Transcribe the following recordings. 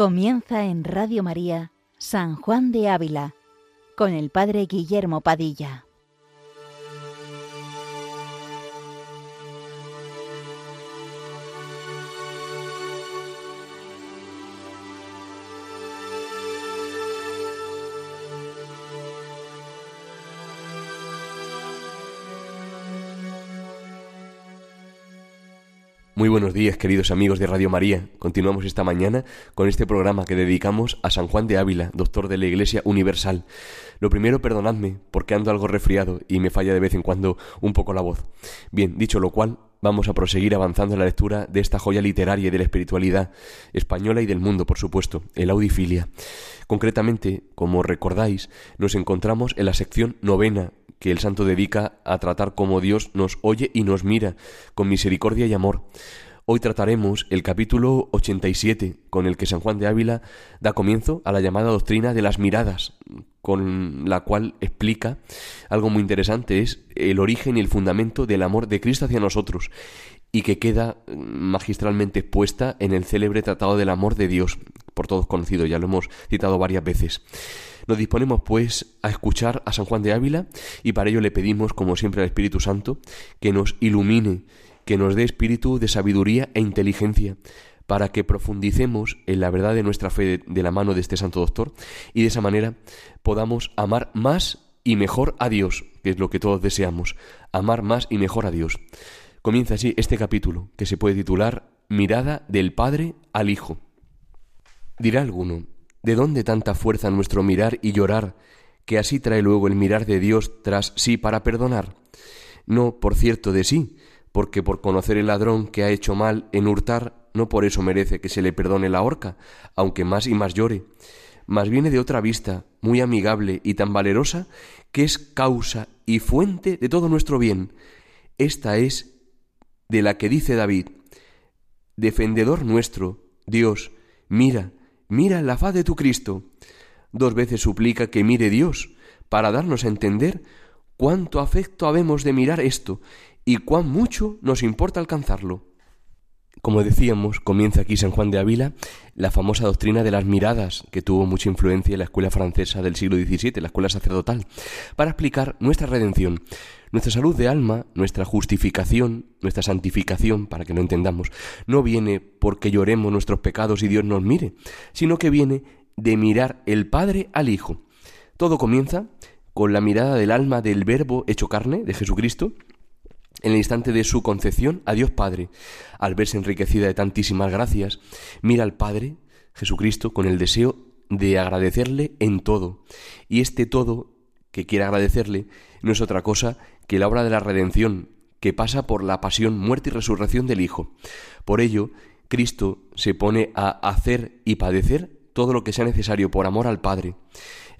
Comienza en Radio María San Juan de Ávila con el Padre Guillermo Padilla. Muy buenos días, queridos amigos de Radio María. Continuamos esta mañana con este programa que dedicamos a San Juan de Ávila, doctor de la Iglesia Universal. Lo primero, perdonadme, porque ando algo resfriado y me falla de vez en cuando un poco la voz. Bien, dicho lo cual, vamos a proseguir avanzando en la lectura de esta joya literaria y de la espiritualidad española y del mundo, por supuesto, el Audifilia. Concretamente, como recordáis, nos encontramos en la sección novena que el santo dedica a tratar cómo Dios nos oye y nos mira con misericordia y amor. Hoy trataremos el capítulo 87, con el que San Juan de Ávila da comienzo a la llamada doctrina de las miradas, con la cual explica algo muy interesante, es el origen y el fundamento del amor de Cristo hacia nosotros, y que queda magistralmente expuesta en el célebre Tratado del Amor de Dios, por todos conocido, ya lo hemos citado varias veces. Nos disponemos, pues, a escuchar a San Juan de Ávila y para ello le pedimos, como siempre, al Espíritu Santo que nos ilumine, que nos dé espíritu de sabiduría e inteligencia para que profundicemos en la verdad de nuestra fe de, la mano de este Santo Doctor y de esa manera podamos amar más y mejor a Dios, que es lo que todos deseamos, amar más y mejor a Dios. Comienza así este capítulo, que se puede titular Mirada del Padre al Hijo. Dirá alguno, ¿De dónde tanta fuerza nuestro mirar y llorar, que así trae luego el mirar de Dios tras sí para perdonar? No, por cierto, de sí, porque por conocer el ladrón que ha hecho mal en hurtar, no por eso merece que se le perdone la horca, aunque más y más llore. Mas viene de otra vista, muy amigable y tan valerosa, que es causa y fuente de todo nuestro bien. Esta es de la que dice David, Defendedor nuestro, Dios, mira, mira la faz de tu Cristo. Dos veces suplica que mire Dios, para darnos a entender cuánto afecto habemos de mirar esto y cuán mucho nos importa alcanzarlo. Como decíamos, comienza aquí San Juan de Ávila la famosa doctrina de las miradas, que tuvo mucha influencia en la escuela francesa del siglo XVII, la escuela sacerdotal, para explicar nuestra redención, nuestra salud de alma, nuestra justificación, nuestra santificación, para que lo entendamos, no viene porque lloremos nuestros pecados y Dios nos mire, sino que viene de mirar el Padre al Hijo. Todo comienza con la mirada del alma del Verbo hecho carne, de Jesucristo, en el instante de su concepción a Dios Padre, al verse enriquecida de tantísimas gracias, mira al Padre, Jesucristo, con el deseo de agradecerle en todo. Y este todo que quiere agradecerle no es otra cosa que la obra de la redención, que pasa por la pasión, muerte y resurrección del Hijo. Por ello, Cristo se pone a hacer y padecer todo lo que sea necesario por amor al Padre.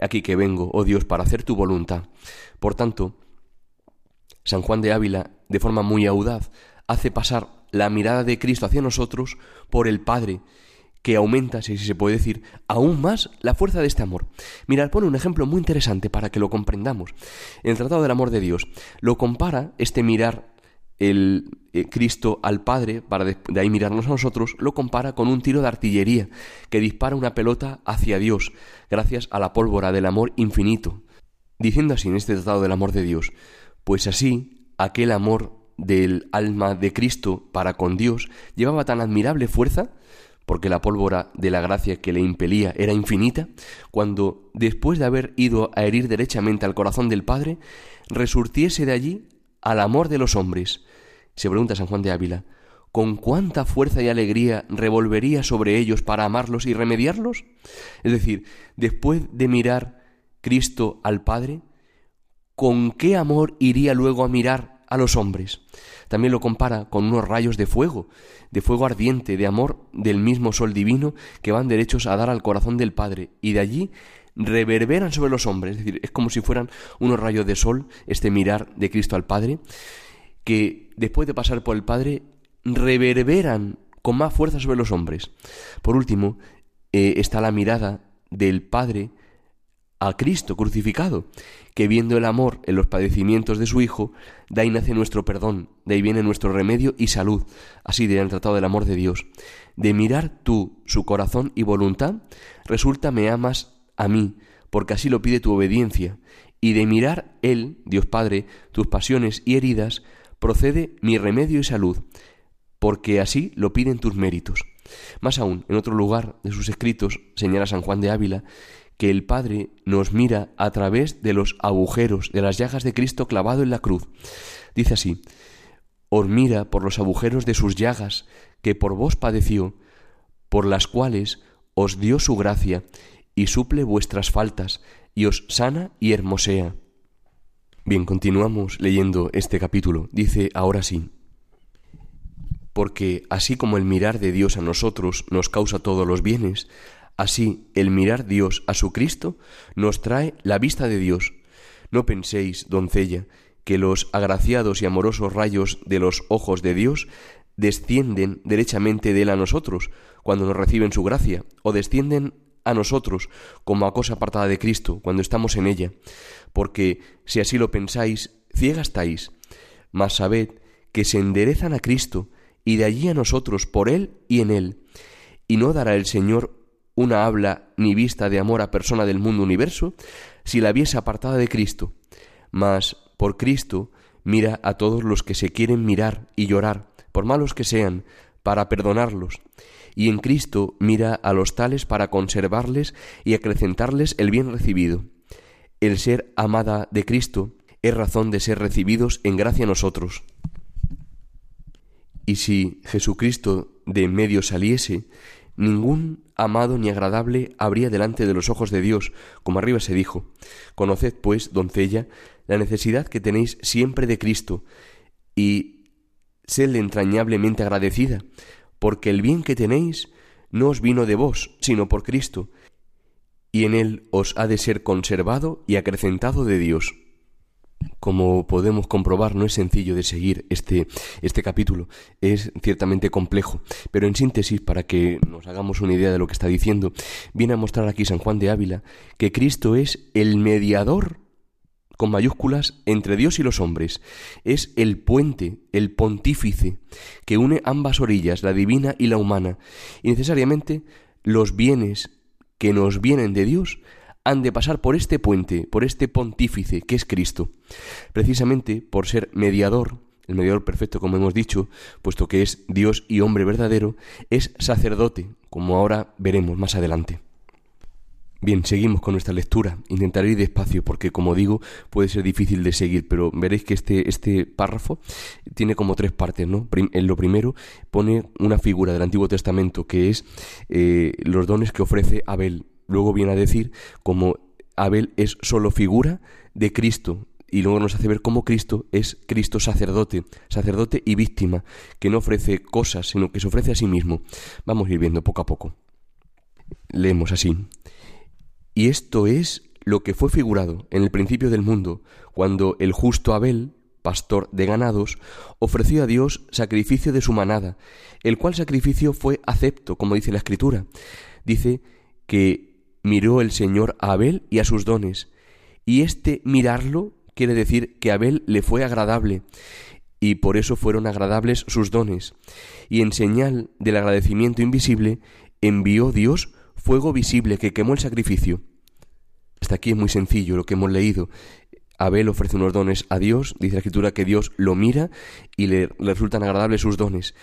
Aquí que vengo, oh Dios, para hacer tu voluntad. Por tanto, San Juan de Ávila, de forma muy audaz, hace pasar la mirada de Cristo hacia nosotros por el Padre, que aumenta, si se puede decir, aún más la fuerza de este amor. Mirad, pone un ejemplo muy interesante para que lo comprendamos. En el Tratado del Amor de Dios, lo compara este mirar el eh, Cristo al Padre, para de, de, ahí mirarnos a nosotros, lo compara con un tiro de artillería que dispara una pelota hacia Dios, gracias a la pólvora del amor infinito. Diciendo así en este Tratado del Amor de Dios, pues así aquel amor del alma de Cristo para con Dios llevaba tan admirable fuerza porque la pólvora de la gracia que le impelía era infinita, cuando, después de haber ido a herir derechamente al corazón del Padre, resurtiese de allí al amor de los hombres. Se pregunta San Juan de Ávila, ¿con cuánta fuerza y alegría revolvería sobre ellos para amarlos y remediarlos? Es decir, después de mirar Cristo al Padre, ¿con qué amor iría luego a mirar a los hombres? También lo compara con unos rayos de fuego, de fuego ardiente, de amor del mismo sol divino que van derechos a dar al corazón del Padre y de allí reverberan sobre los hombres, es decir, es como si fueran unos rayos de sol, este mirar de Cristo al Padre, que después de pasar por el Padre reverberan con más fuerza sobre los hombres. Por último, eh, está la mirada del Padre a Cristo crucificado, que viendo el amor en los padecimientos de su Hijo, de ahí nace nuestro perdón, de ahí viene nuestro remedio y salud, así de el tratado del amor de Dios. De mirar tú su corazón y voluntad, resulta me amas a mí, porque así lo pide tu obediencia, y de mirar Él, Dios Padre, tus pasiones y heridas, procede mi remedio y salud, porque así lo piden tus méritos. Más aún, en otro lugar de sus escritos, señala San Juan de Ávila, que el Padre nos mira a través de los agujeros de las llagas de Cristo clavado en la cruz. Dice así, os mira por los agujeros de sus llagas que por vos padeció, por las cuales os dio su gracia y suple vuestras faltas y os sana y hermosea. Bien, continuamos leyendo este capítulo. Dice ahora sí, porque así como el mirar de Dios a nosotros nos causa todos los bienes, Así, el mirar Dios a su Cristo nos trae la vista de Dios. No penséis, doncella, que los agraciados y amorosos rayos de los ojos de Dios descienden derechamente de él a nosotros cuando nos reciben su gracia, o descienden a nosotros como a cosa apartada de Cristo cuando estamos en ella, porque si así lo pensáis, ciega estáis, mas sabed que se enderezan a Cristo y de allí a nosotros por él y en él, y no dará el Señor una habla ni vista de amor a persona del mundo universo, si la viese apartada de Cristo. Mas por Cristo mira a todos los que se quieren mirar y llorar, por malos que sean, para perdonarlos. Y en Cristo mira a los tales para conservarles y acrecentarles el bien recibido. El ser amada de Cristo es razón de ser recibidos en gracia nosotros. Y si Jesucristo de en medio saliese, Ningún amado ni agradable habría delante de los ojos de Dios, como arriba se dijo. Conoced, pues, doncella, la necesidad que tenéis siempre de Cristo, y sedle entrañablemente agradecida, porque el bien que tenéis no os vino de vos, sino por Cristo, y en él os ha de ser conservado y acrecentado de Dios. Como podemos comprobar, no es sencillo de seguir este, este capítulo, es ciertamente complejo, pero en síntesis, para que nos hagamos una idea de lo que está diciendo, viene a mostrar aquí San Juan de Ávila que Cristo es el mediador con mayúsculas entre Dios y los hombres. Es el puente, el pontífice, que une ambas orillas, la divina y la humana, y necesariamente los bienes que nos vienen de Dios han de pasar por este puente, por este pontífice que es Cristo, precisamente por ser mediador, el mediador perfecto como hemos dicho, puesto que es Dios y hombre verdadero, es sacerdote, como ahora veremos más adelante. Bien, seguimos con nuestra lectura. Intentaré ir despacio porque, como digo, puede ser difícil de seguir, pero veréis que este, este párrafo tiene como tres partes, ¿no? En lo primero pone una figura del Antiguo Testamento que es eh, los dones que ofrece Abel, luego viene a decir como Abel es solo figura de Cristo y luego nos hace ver cómo Cristo es Cristo sacerdote, sacerdote y víctima, que no ofrece cosas, sino que se ofrece a sí mismo. Vamos a ir viendo poco a poco. Leemos así. Y esto es lo que fue figurado en el principio del mundo, cuando el justo Abel, pastor de ganados, ofreció a Dios sacrificio de su manada, el cual sacrificio fue acepto, como dice la Escritura. Dice que miró el Señor a Abel y a sus dones. Y este mirarlo quiere decir que Abel le fue agradable, y por eso fueron agradables sus dones. Y en señal del agradecimiento invisible, envió Dios fuego visible que quemó el sacrificio. Hasta aquí es muy sencillo lo que hemos leído. Abel ofrece unos dones a Dios, dice la escritura que Dios lo mira y le, le resultan agradables sus dones.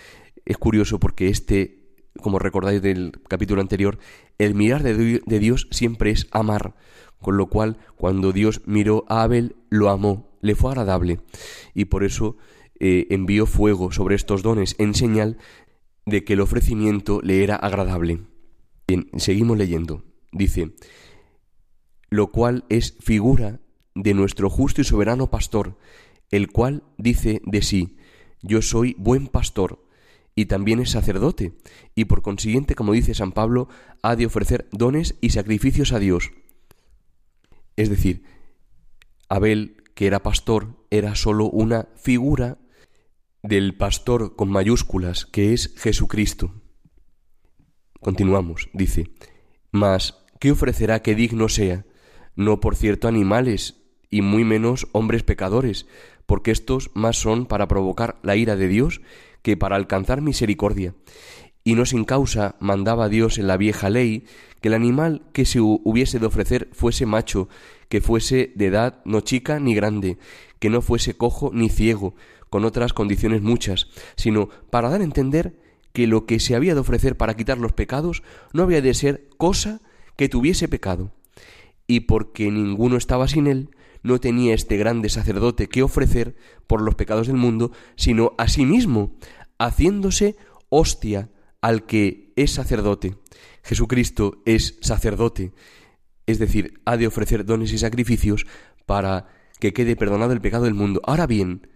Es curioso porque este como recordáis del capítulo anterior, el mirar de, Dios siempre es amar, con lo cual cuando Dios miró a Abel, lo amó, le fue agradable, y por eso eh, envió fuego sobre estos dones en señal de que el ofrecimiento le era agradable. Bien, seguimos leyendo. Dice, lo cual es figura de nuestro justo y soberano pastor, el cual dice de sí, yo soy buen pastor, y también es sacerdote, y por consiguiente, como dice San Pablo, ha de ofrecer dones y sacrificios a Dios. Es decir, Abel, que era pastor, era sólo una figura del pastor con mayúsculas, que es Jesucristo. Continuamos, dice, mas, ¿qué ofrecerá que digno sea? no por cierto animales, y muy menos hombres pecadores, porque estos más son para provocar la ira de Dios que para alcanzar misericordia. Y no sin causa mandaba Dios en la vieja ley que el animal que se hubiese de ofrecer fuese macho, que fuese de edad no chica ni grande, que no fuese cojo ni ciego, con otras condiciones muchas, sino para dar a entender que lo que se había de ofrecer para quitar los pecados no había de ser cosa que tuviese pecado. Y porque ninguno estaba sin él, no tenía este grande sacerdote que ofrecer por los pecados del mundo, sino a sí mismo, haciéndose hostia al que es sacerdote. Jesucristo es sacerdote, es decir, ha de ofrecer dones y sacrificios para que quede perdonado el pecado del mundo. Ahora bien,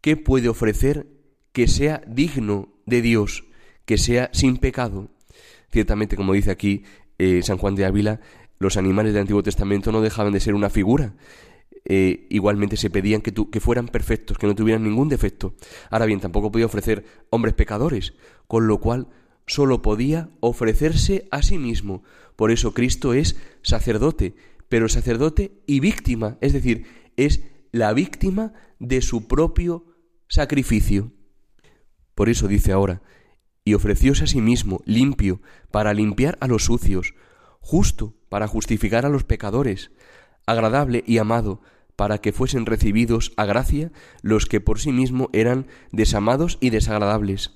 ¿qué puede ofrecer que sea digno de Dios, que sea sin pecado? Ciertamente, como dice aquí eh, San Juan de Ávila, los animales del Antiguo Testamento no dejaban de ser una figura. Eh, igualmente se pedían que, que fueran perfectos, que no tuvieran ningún defecto. Ahora bien, tampoco podía ofrecer hombres pecadores, con lo cual sólo podía ofrecerse a sí mismo. Por eso Cristo es sacerdote, pero sacerdote y víctima, es decir, es la víctima de su propio sacrificio. Por eso dice ahora, y ofrecióse a sí mismo limpio para limpiar a los sucios, justo para justificar a los pecadores, agradable y amado para que fuesen recibidos a gracia los que por sí mismo eran desamados y desagradables.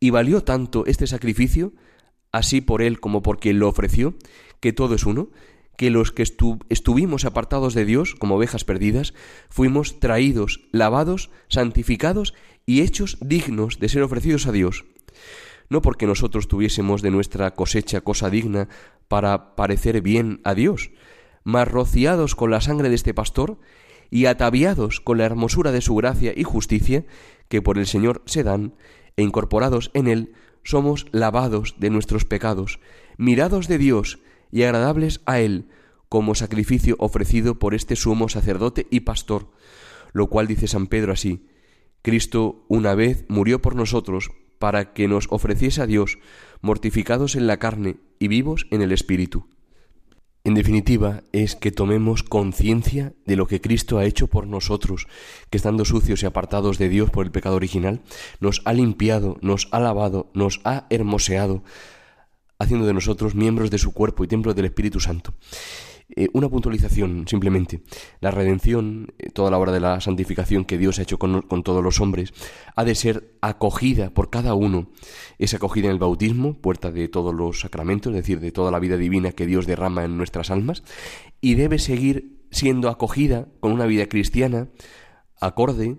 Y valió tanto este sacrificio, así por él como por quien lo ofreció, que todo es uno, que los que estuvimos apartados de Dios como ovejas perdidas, fuimos traídos, lavados, santificados y hechos dignos de ser ofrecidos a Dios. No porque nosotros tuviésemos de nuestra cosecha cosa digna para parecer bien a Dios, mas rociados con la sangre de este pastor y ataviados con la hermosura de su gracia y justicia que por el Señor se dan, e incorporados en él, somos lavados de nuestros pecados, mirados de Dios y agradables a él, como sacrificio ofrecido por este sumo sacerdote y pastor, lo cual dice San Pedro así, Cristo una vez murió por nosotros para que nos ofreciese a Dios, mortificados en la carne y vivos en el Espíritu. En definitiva, es que tomemos conciencia de lo que Cristo ha hecho por nosotros, que estando sucios y apartados de Dios por el pecado original, nos ha limpiado, nos ha lavado, nos ha hermoseado, haciendo de nosotros miembros de su cuerpo y templo del Espíritu Santo. Eh, una puntualización, simplemente. La redención, eh, toda la obra de la santificación que Dios ha hecho con, con, todos los hombres, ha de ser acogida por cada uno. Es acogida en el bautismo, puerta de todos los sacramentos, es decir, de toda la vida divina que Dios derrama en nuestras almas, y debe seguir siendo acogida con una vida cristiana, acorde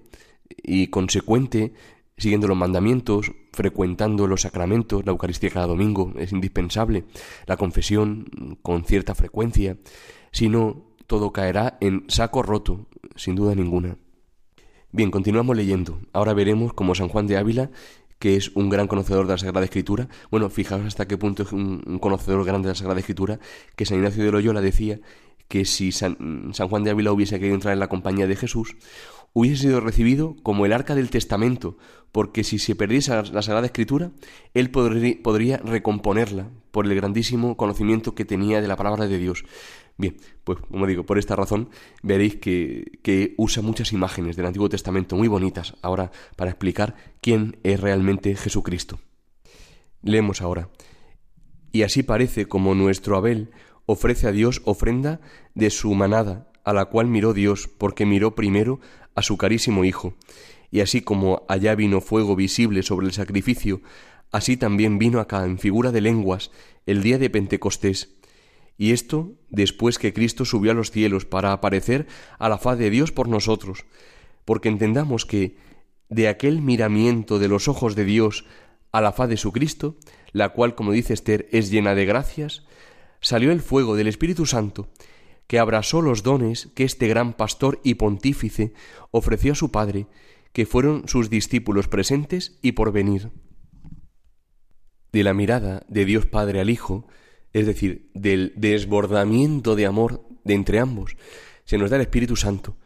y consecuente siguiendo los mandamientos, frecuentando los sacramentos, la Eucaristía cada domingo es indispensable, la confesión con cierta frecuencia, si no, todo caerá en saco roto, sin duda ninguna. Bien, continuamos leyendo. Ahora veremos cómo San Juan de Ávila, que es un gran conocedor de la Sagrada Escritura, bueno, fijaos hasta qué punto es un, conocedor grande de la Sagrada Escritura, que San Ignacio de Loyola decía que si San, San Juan de Ávila hubiese querido entrar en la compañía de Jesús, hubiese sido recibido como el arca del testamento, porque si se perdiese la Sagrada Escritura, él podría recomponerla por el grandísimo conocimiento que tenía de la palabra de Dios. Bien, pues como digo, por esta razón veréis que, que usa muchas imágenes del Antiguo Testamento muy bonitas ahora para explicar quién es realmente Jesucristo. Leemos ahora. Y así parece como nuestro Abel ofrece a Dios ofrenda de su manada, a la cual miró Dios, porque miró primero a su carísimo Hijo. Y así como allá vino fuego visible sobre el sacrificio, así también vino acá en figura de lenguas el día de Pentecostés. Y esto después que Cristo subió a los cielos para aparecer a la faz de Dios por nosotros, porque entendamos que de aquel miramiento de los ojos de Dios a la faz de su Cristo, la cual, como dice Esther, es llena de gracias, salió el fuego del Espíritu Santo, que abrasó los dones que este gran pastor y pontífice ofreció a su Padre, que fueron sus discípulos presentes y por venir. De la mirada de Dios Padre al Hijo, es decir, del desbordamiento de amor de entre ambos, se nos da el Espíritu Santo,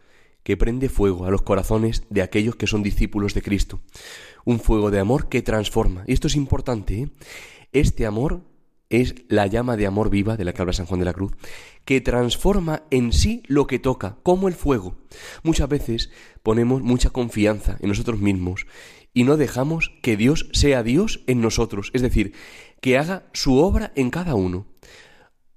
que prende fuego a los corazones de aquellos que son discípulos de Cristo. Un fuego de amor que transforma. Y esto es importante. ¿eh? Este amor es la llama de amor viva de la que habla San Juan de la Cruz, que transforma en sí lo que toca, como el fuego. Muchas veces ponemos mucha confianza en nosotros mismos y no dejamos que Dios sea Dios en nosotros, es decir, que haga su obra en cada uno.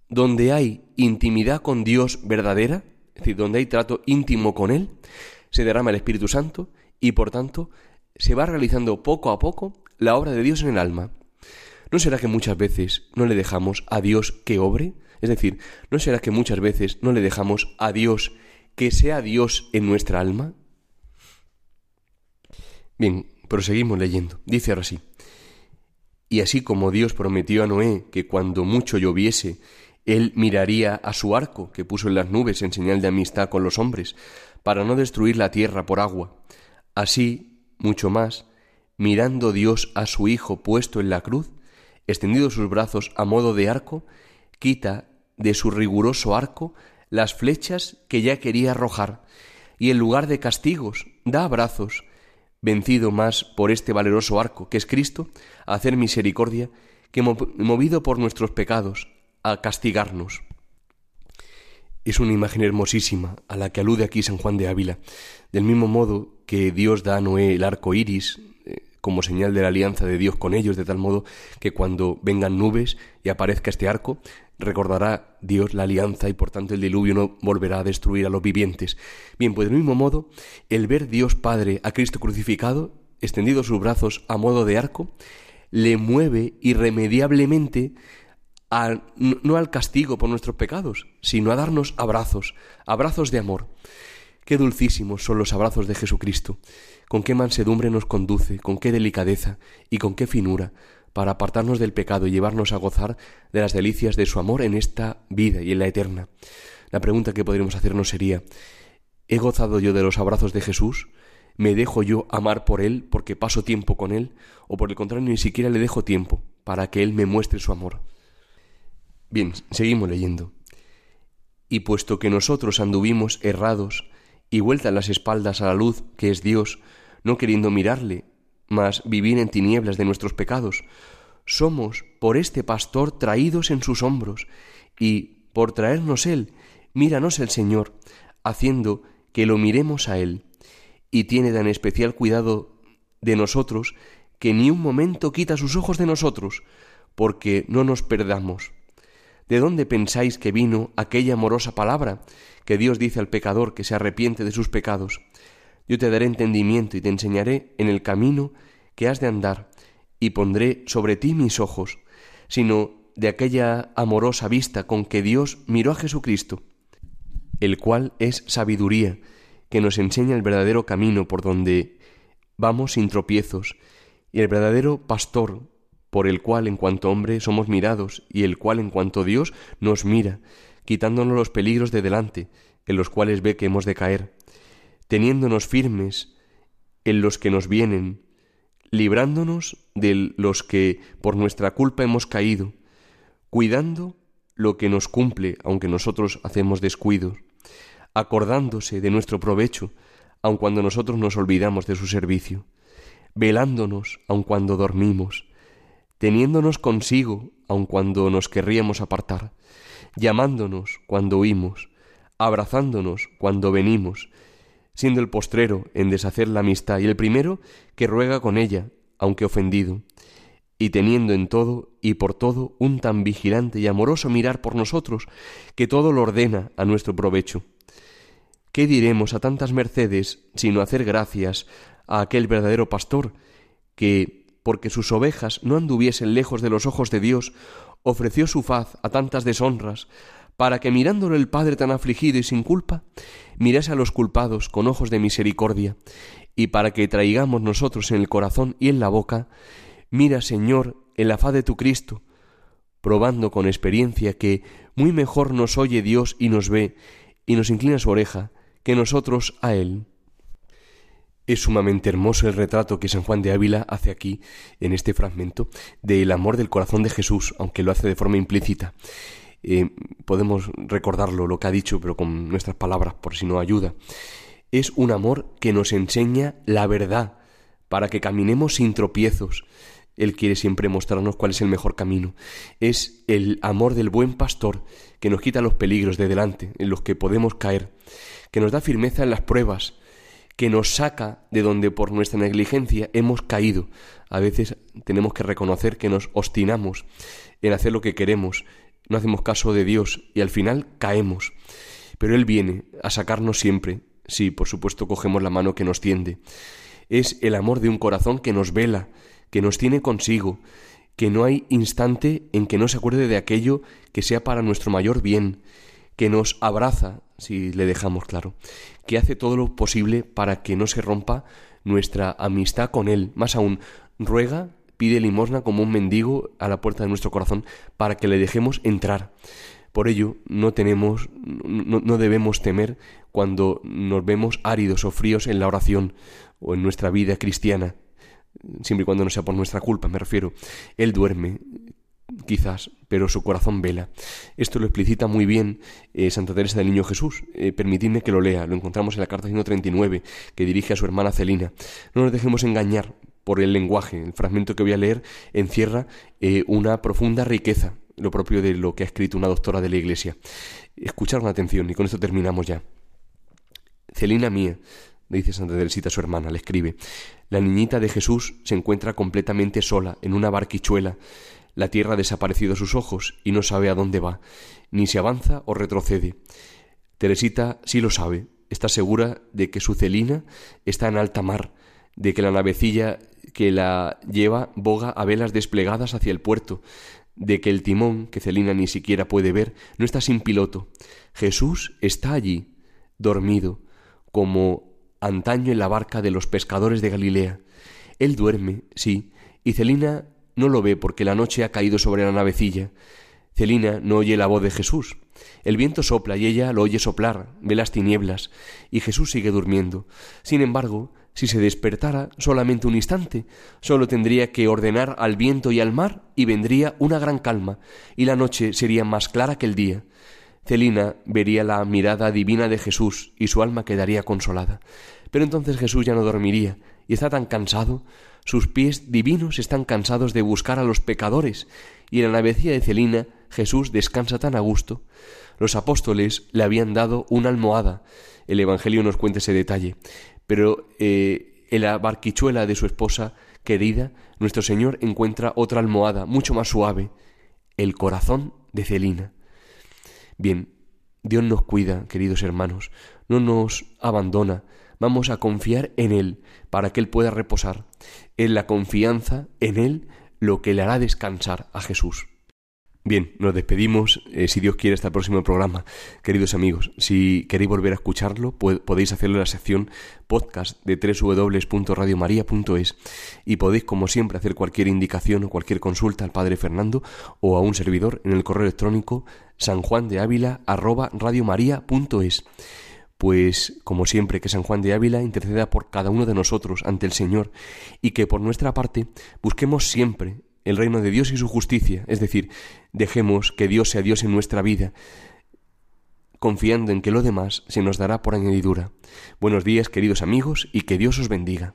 Donde hay intimidad con Dios verdadera, es decir, donde hay trato íntimo con Él, se derrama el Espíritu Santo y por tanto se va realizando poco a poco la obra de Dios en el alma. ¿No será que muchas veces no le dejamos a Dios que obre? Es decir, ¿no será que muchas veces no le dejamos a Dios que sea Dios en nuestra alma? Bien, proseguimos leyendo. Dice ahora sí. Y así como Dios prometió a Noé que cuando mucho lloviese, él miraría a su arco que puso en las nubes en señal de amistad con los hombres, para no destruir la tierra por agua. Así, mucho más, mirando Dios a su Hijo puesto en la cruz, extendido sus brazos a modo de arco, quita de su riguroso arco las flechas que ya quería arrojar, y en lugar de castigos da abrazos, vencido más por este valeroso arco, que es Cristo, a hacer misericordia, que movido por nuestros pecados, a castigarnos. Es una imagen hermosísima a la que alude aquí San Juan de Ávila. Del mismo modo que Dios da a Noé el arco iris, como señal de la alianza de Dios con ellos, de tal modo que cuando vengan nubes y aparezca este arco, recordará Dios la alianza y por tanto el diluvio no volverá a destruir a los vivientes. Bien, pues del mismo modo, el ver Dios Padre a Cristo crucificado, extendido sus brazos a modo de arco, le mueve irremediablemente no al castigo por nuestros pecados, sino a darnos abrazos, abrazos de amor. Qué dulcísimos son los abrazos de Jesucristo, con qué mansedumbre nos conduce, con qué delicadeza y con qué finura, para apartarnos del pecado y llevarnos a gozar de las delicias de su amor en esta vida y en la eterna. La pregunta que podríamos hacernos sería ¿He gozado yo de los abrazos de Jesús? ¿Me dejo yo amar por Él porque paso tiempo con Él? ¿O por el contrario ni siquiera le dejo tiempo para que Él me muestre su amor? Bien, seguimos leyendo. Y puesto que nosotros anduvimos errados y vueltas las espaldas a la luz que es Dios, no queriendo mirarle, mas vivir en tinieblas de nuestros pecados. Somos por este pastor traídos en sus hombros, y por traernos él, míranos el Señor, haciendo que lo miremos a él, y tiene tan especial cuidado de nosotros que ni un momento quita sus ojos de nosotros, porque no nos perdamos. ¿De dónde pensáis que vino aquella amorosa palabra que Dios dice al pecador que se arrepiente de sus pecados? Yo te daré entendimiento y te enseñaré en el camino que has de andar, y pondré sobre ti mis ojos, sino de aquella amorosa vista con que Dios miró a Jesucristo, el cual es sabiduría, que nos enseña el verdadero camino por donde vamos sin tropiezos, y el verdadero pastor por el cual en cuanto hombre somos mirados, y el cual en cuanto Dios nos mira, quitándonos los peligros de delante, en los cuales ve que hemos de caer, teniéndonos firmes en los que nos vienen, librándonos de los que por nuestra culpa hemos caído, cuidando lo que nos cumple, aunque nosotros hacemos descuidos, acordándose de nuestro provecho, aun cuando nosotros nos olvidamos de su servicio, velándonos aun cuando dormimos, teniéndonos consigo aun cuando nos querríamos apartar, llamándonos cuando huimos, abrazándonos cuando venimos, siendo el postrero en deshacer la amistad y el primero que ruega con ella, aunque ofendido, y teniendo en todo y por todo un tan vigilante y amoroso mirar por nosotros, que todo lo ordena a nuestro provecho. ¿Qué diremos a tantas mercedes sino hacer gracias a aquel verdadero pastor, que, porque sus ovejas no anduviesen lejos de los ojos de Dios, ofreció su faz a tantas deshonras, para que mirándolo el Padre tan afligido y sin culpa, mirase a los culpados con ojos de misericordia, y para que traigamos nosotros en el corazón y en la boca, mira, Señor, en la faz de tu Cristo, probando con experiencia que muy mejor nos oye Dios y nos ve, y nos inclina su oreja, que nosotros a Él. Es sumamente hermoso el retrato que San Juan de Ávila hace aquí, en este fragmento, del amor del corazón de Jesús, aunque lo hace de forma implícita. Eh, podemos recordarlo, lo que ha dicho, pero con nuestras palabras, por si no ayuda. Es un amor que nos enseña la verdad, para que caminemos sin tropiezos, Él quiere siempre mostrarnos cuál es el mejor camino. Es el amor del buen pastor que nos quita los peligros de delante en los que podemos caer, que nos da firmeza en las pruebas, que nos saca de donde por nuestra negligencia hemos caído. A veces tenemos que reconocer que nos obstinamos en hacer lo que queremos, no hacemos caso de Dios y al final caemos. Pero Él viene a sacarnos siempre, si por supuesto cogemos la mano que nos tiende. Es el amor de un corazón que nos vela, que nos tiene consigo, que no hay instante en que no se acuerde de aquello que sea para nuestro mayor bien, que nos abraza, si le dejamos claro, que hace todo lo posible para que no se rompa nuestra amistad con Él. Más aún, ruega, pide limosna como un mendigo a la puerta de nuestro corazón para que le dejemos entrar. Por ello, no tenemos, no, no debemos temer cuando nos vemos áridos o fríos en la oración o en nuestra vida cristiana, siempre y cuando no sea por nuestra culpa, me refiero. Él duerme, quizás, pero su corazón vela. Esto lo explicita muy bien eh, Santa Teresa del Niño Jesús. Eh, permitidme que lo lea. Lo encontramos en la carta 139 que dirige a su hermana Celina. No nos dejemos engañar por el lenguaje. El fragmento que voy a leer encierra eh, una profunda riqueza, lo propio de lo que ha escrito una doctora de la Iglesia. Escuchar con atención y con esto terminamos ya. Celina mía, dice Santa Teresita a su hermana, le escribe, la niñita de Jesús se encuentra completamente sola en una barquichuela. La tierra ha desaparecido a sus ojos y no sabe a dónde va, ni si avanza o retrocede. Teresita sí lo sabe, está segura de que su Celina está en alta mar, de que la navecilla que la lleva boga a velas desplegadas hacia el puerto, de que el timón, que Celina ni siquiera puede ver, no está sin piloto. Jesús está allí, dormido, como antaño en la barca de los pescadores de Galilea. Él duerme, sí, y Celina no lo ve porque la noche ha caído sobre la navecilla. Celina no oye la voz de Jesús. El viento sopla y ella lo oye soplar, ve las tinieblas, y Jesús sigue durmiendo. Sin embargo, si se despertara solamente un instante, solo tendría que ordenar al viento y al mar y vendría una gran calma, y la noche sería más clara que el día. Celina vería la mirada divina de Jesús y su alma quedaría consolada. Pero entonces Jesús ya no dormiría y está tan cansado, sus pies divinos están cansados de buscar a los pecadores y en la navecilla de Celina Jesús descansa tan a gusto. Los apóstoles le habían dado una almohada. El Evangelio nos cuenta ese detalle. Pero eh, en la barquichuela de su esposa querida, nuestro Señor encuentra otra almohada mucho más suave, el corazón de Celina. Bien, Dios nos cuida, queridos hermanos, no nos abandona, vamos a confiar en Él para que Él pueda reposar. En la confianza en Él lo que le hará descansar a Jesús. Bien, nos despedimos, eh, si Dios quiere, hasta el próximo programa. Queridos amigos, si queréis volver a escucharlo, podéis hacerlo en la sección podcast de www.radiomaria.es y podéis, como siempre, hacer cualquier indicación o cualquier consulta al Padre Fernando o a un servidor en el correo electrónico sanjuandeávila.radiomaria.es pues como siempre que San Juan de Ávila interceda por cada uno de nosotros ante el Señor y que por nuestra parte busquemos siempre el reino de Dios y su justicia, es decir, dejemos que Dios sea Dios en nuestra vida, confiando en que lo demás se nos dará por añadidura. Buenos días, queridos amigos, y que Dios os bendiga.